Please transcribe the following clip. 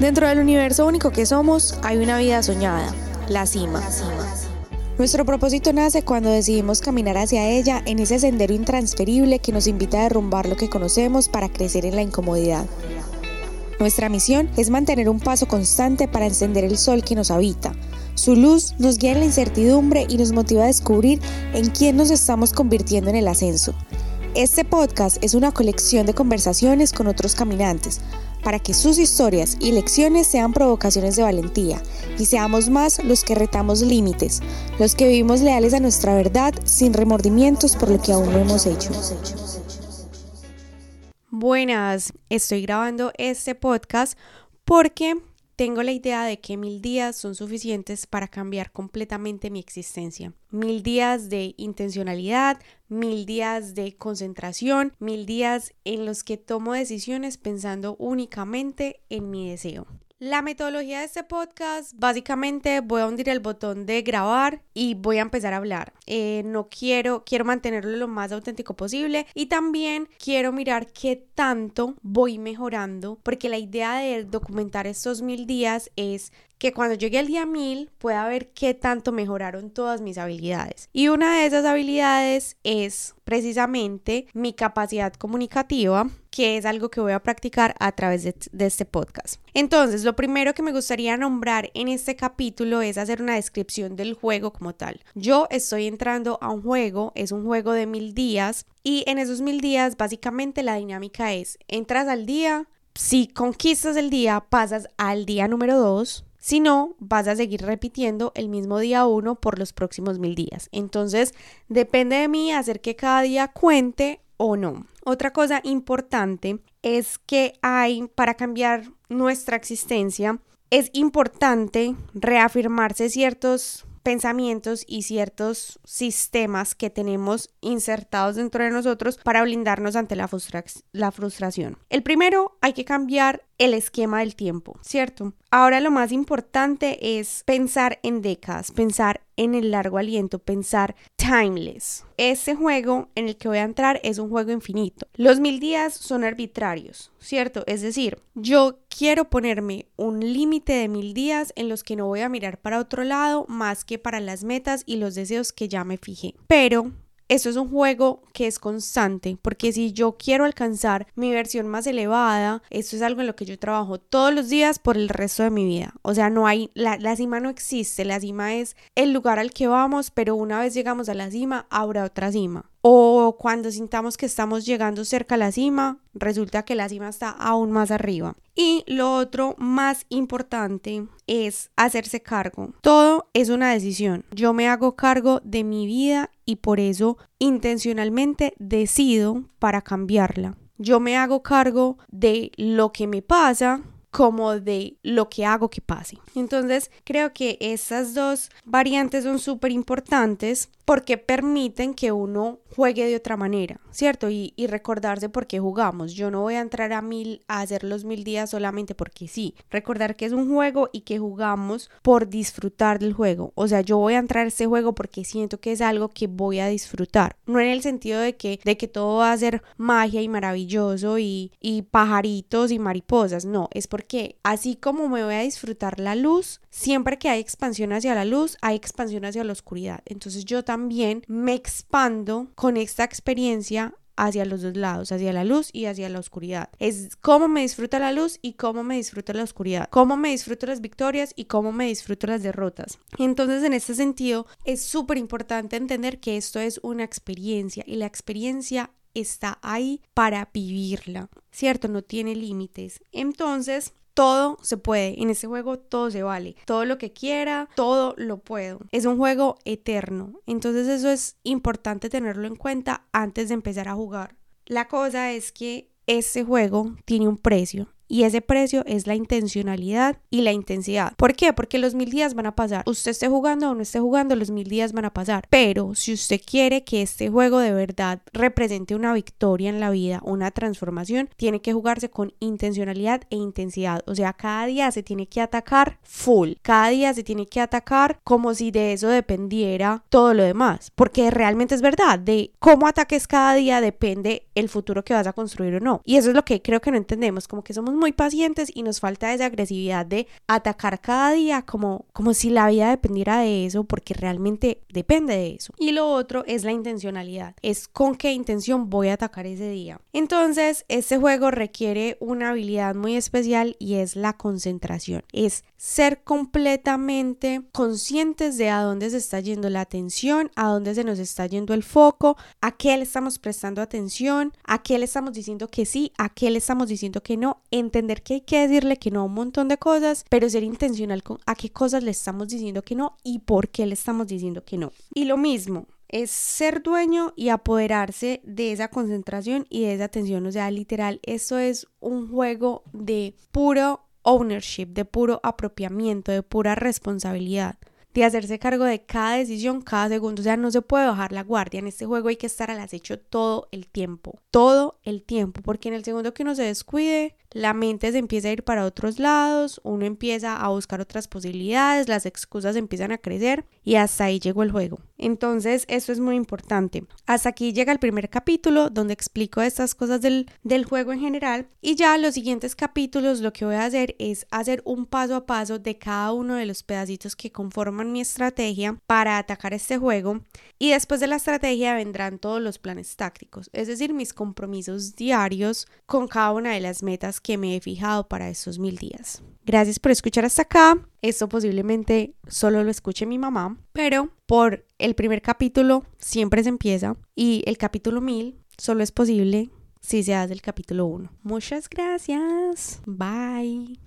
Dentro del universo único que somos hay una vida soñada, la cima. Nuestro propósito nace cuando decidimos caminar hacia ella en ese sendero intransferible que nos invita a derrumbar lo que conocemos para crecer en la incomodidad. Nuestra misión es mantener un paso constante para encender el sol que nos habita. Su luz nos guía en la incertidumbre y nos motiva a descubrir en quién nos estamos convirtiendo en el ascenso. Este podcast es una colección de conversaciones con otros caminantes, para que sus historias y lecciones sean provocaciones de valentía y seamos más los que retamos límites, los que vivimos leales a nuestra verdad sin remordimientos por lo que aún no hemos hecho. Buenas, estoy grabando este podcast porque tengo la idea de que mil días son suficientes para cambiar completamente mi existencia. Mil días de intencionalidad, mil días de concentración, mil días en los que tomo decisiones pensando únicamente en mi deseo. La metodología de este podcast, básicamente voy a hundir el botón de grabar y voy a empezar a hablar. Eh, no quiero, quiero mantenerlo lo más auténtico posible y también quiero mirar qué tanto voy mejorando, porque la idea de documentar estos mil días es que cuando llegue al día 1000 pueda ver qué tanto mejoraron todas mis habilidades. Y una de esas habilidades es precisamente mi capacidad comunicativa, que es algo que voy a practicar a través de, este podcast. Entonces, lo primero que me gustaría nombrar en este capítulo es hacer una descripción del juego como tal. Yo estoy entrando a un juego, es un juego de mil días y en esos mil días básicamente la dinámica es, entras al día, si conquistas el día, pasas al día número 2, si no, vas a seguir repitiendo el mismo día uno por los próximos mil días. Entonces, depende de mí hacer que cada día cuente o no. Otra cosa importante es que hay para cambiar nuestra existencia, es importante reafirmarse ciertos pensamientos y ciertos sistemas que tenemos insertados dentro de nosotros para blindarnos ante la, la frustración. El primero, hay que cambiar el esquema del tiempo, ¿cierto? Ahora lo más importante es pensar en décadas, pensar en el largo aliento, pensar timeless. Este juego en el que voy a entrar es un juego infinito. Los mil días son arbitrarios, ¿cierto? Es decir, yo quiero ponerme un límite de mil días en los que no voy a mirar para otro lado más que para las metas y los deseos que ya me fijé. Pero esto es un juego que es constante, porque si yo quiero alcanzar mi versión más elevada, esto es algo en lo que yo trabajo todos los días por el resto de mi vida. O sea, no hay, la, la cima no existe, la cima es el lugar al que vamos, pero una vez llegamos a la cima, habrá otra cima o cuando sintamos que estamos llegando cerca a la cima, resulta que la cima está aún más arriba. Y lo otro más importante es hacerse cargo. Todo es una decisión. Yo me hago cargo de mi vida y por eso intencionalmente decido para cambiarla. Yo me hago cargo de lo que me pasa como de lo que hago que pase. Entonces, creo que esas dos variantes son súper importantes porque permiten que uno juegue de otra manera, ¿cierto? Y, y, recordarse por qué jugamos. Yo no voy a entrar a mil, a hacer los mil días solamente porque sí. Recordar que es un juego y que jugamos por disfrutar del juego. O sea, yo voy a entrar a este juego porque siento que es algo que voy a disfrutar. No en el sentido de que, de que todo va a ser magia y maravilloso y, y pajaritos y mariposas. No, es porque así como me voy a disfrutar la luz, siempre que hay expansión hacia la luz, hay expansión hacia la oscuridad. Entonces yo también me expando con esta experiencia hacia los dos lados, hacia la luz y hacia la oscuridad. Es cómo me disfruta la luz y cómo me disfruta la oscuridad, cómo me disfruto las victorias y cómo me disfruto las derrotas. Entonces, en este sentido, es súper importante entender que esto es una experiencia y la experiencia está ahí para vivirla, ¿cierto? No tiene límites. Entonces, todo se puede. En este juego todo se vale. Todo lo que quiera, todo lo puedo. Es un juego eterno. Entonces eso es importante tenerlo en cuenta antes de empezar a jugar. La cosa es que este juego tiene un precio y ese precio es la intencionalidad y la intensidad. ¿Por qué? Porque los mil días van a pasar. Usted esté jugando o no esté jugando, los mil días van a pasar. Pero si usted quiere que este juego de verdad represente una victoria en la vida, una transformación, tiene que jugarse con intencionalidad e intensidad. O sea, cada día se tiene que atacar full. Cada día se tiene que atacar como si de eso dependiera todo lo demás. Porque realmente es verdad. De cómo ataques cada día depende el futuro que vas a construir o no. Y eso es lo que creo que no entendemos. Como que somos muy pacientes y nos falta esa agresividad de atacar cada día como, como si la vida dependiera de eso, porque realmente depende de eso. Y lo otro es la intencionalidad, es con qué intención voy a atacar ese día. Entonces, este juego requiere una habilidad muy especial y es la concentración, es ser completamente conscientes de a dónde se está yendo la atención, a dónde se nos está yendo el foco, a qué le estamos prestando atención, a qué le estamos diciendo que sí, a qué le estamos diciendo que no, entender que hay que decirle que no a un montón de cosas, pero ser intencional con a qué cosas le estamos diciendo que no y por qué le estamos diciendo que no. Y lo mismo, es ser dueño y apoderarse de esa concentración y de esa atención. O sea, literal, esto es un juego de puro ownership, de puro apropiamiento, de pura responsabilidad de hacerse cargo de cada decisión cada segundo. O sea, no se puede bajar la guardia. En este juego hay que estar al acecho todo el tiempo. Todo el tiempo. Porque en el segundo que uno se descuide, la mente se empieza a ir para otros lados, uno empieza a buscar otras posibilidades, las excusas empiezan a crecer y hasta ahí llegó el juego. Entonces, eso es muy importante. Hasta aquí llega el primer capítulo donde explico estas cosas del, del juego en general y ya los siguientes capítulos lo que voy a hacer es hacer un paso a paso de cada uno de los pedacitos que conforman mi estrategia para atacar este juego y después de la estrategia vendrán todos los planes tácticos, es decir, mis compromisos diarios con cada una de las metas que me he fijado para esos mil días. Gracias por escuchar hasta acá. Esto posiblemente solo lo escuche mi mamá, pero por el primer capítulo siempre se empieza y el capítulo mil solo es posible si se hace el capítulo 1. Muchas gracias. Bye.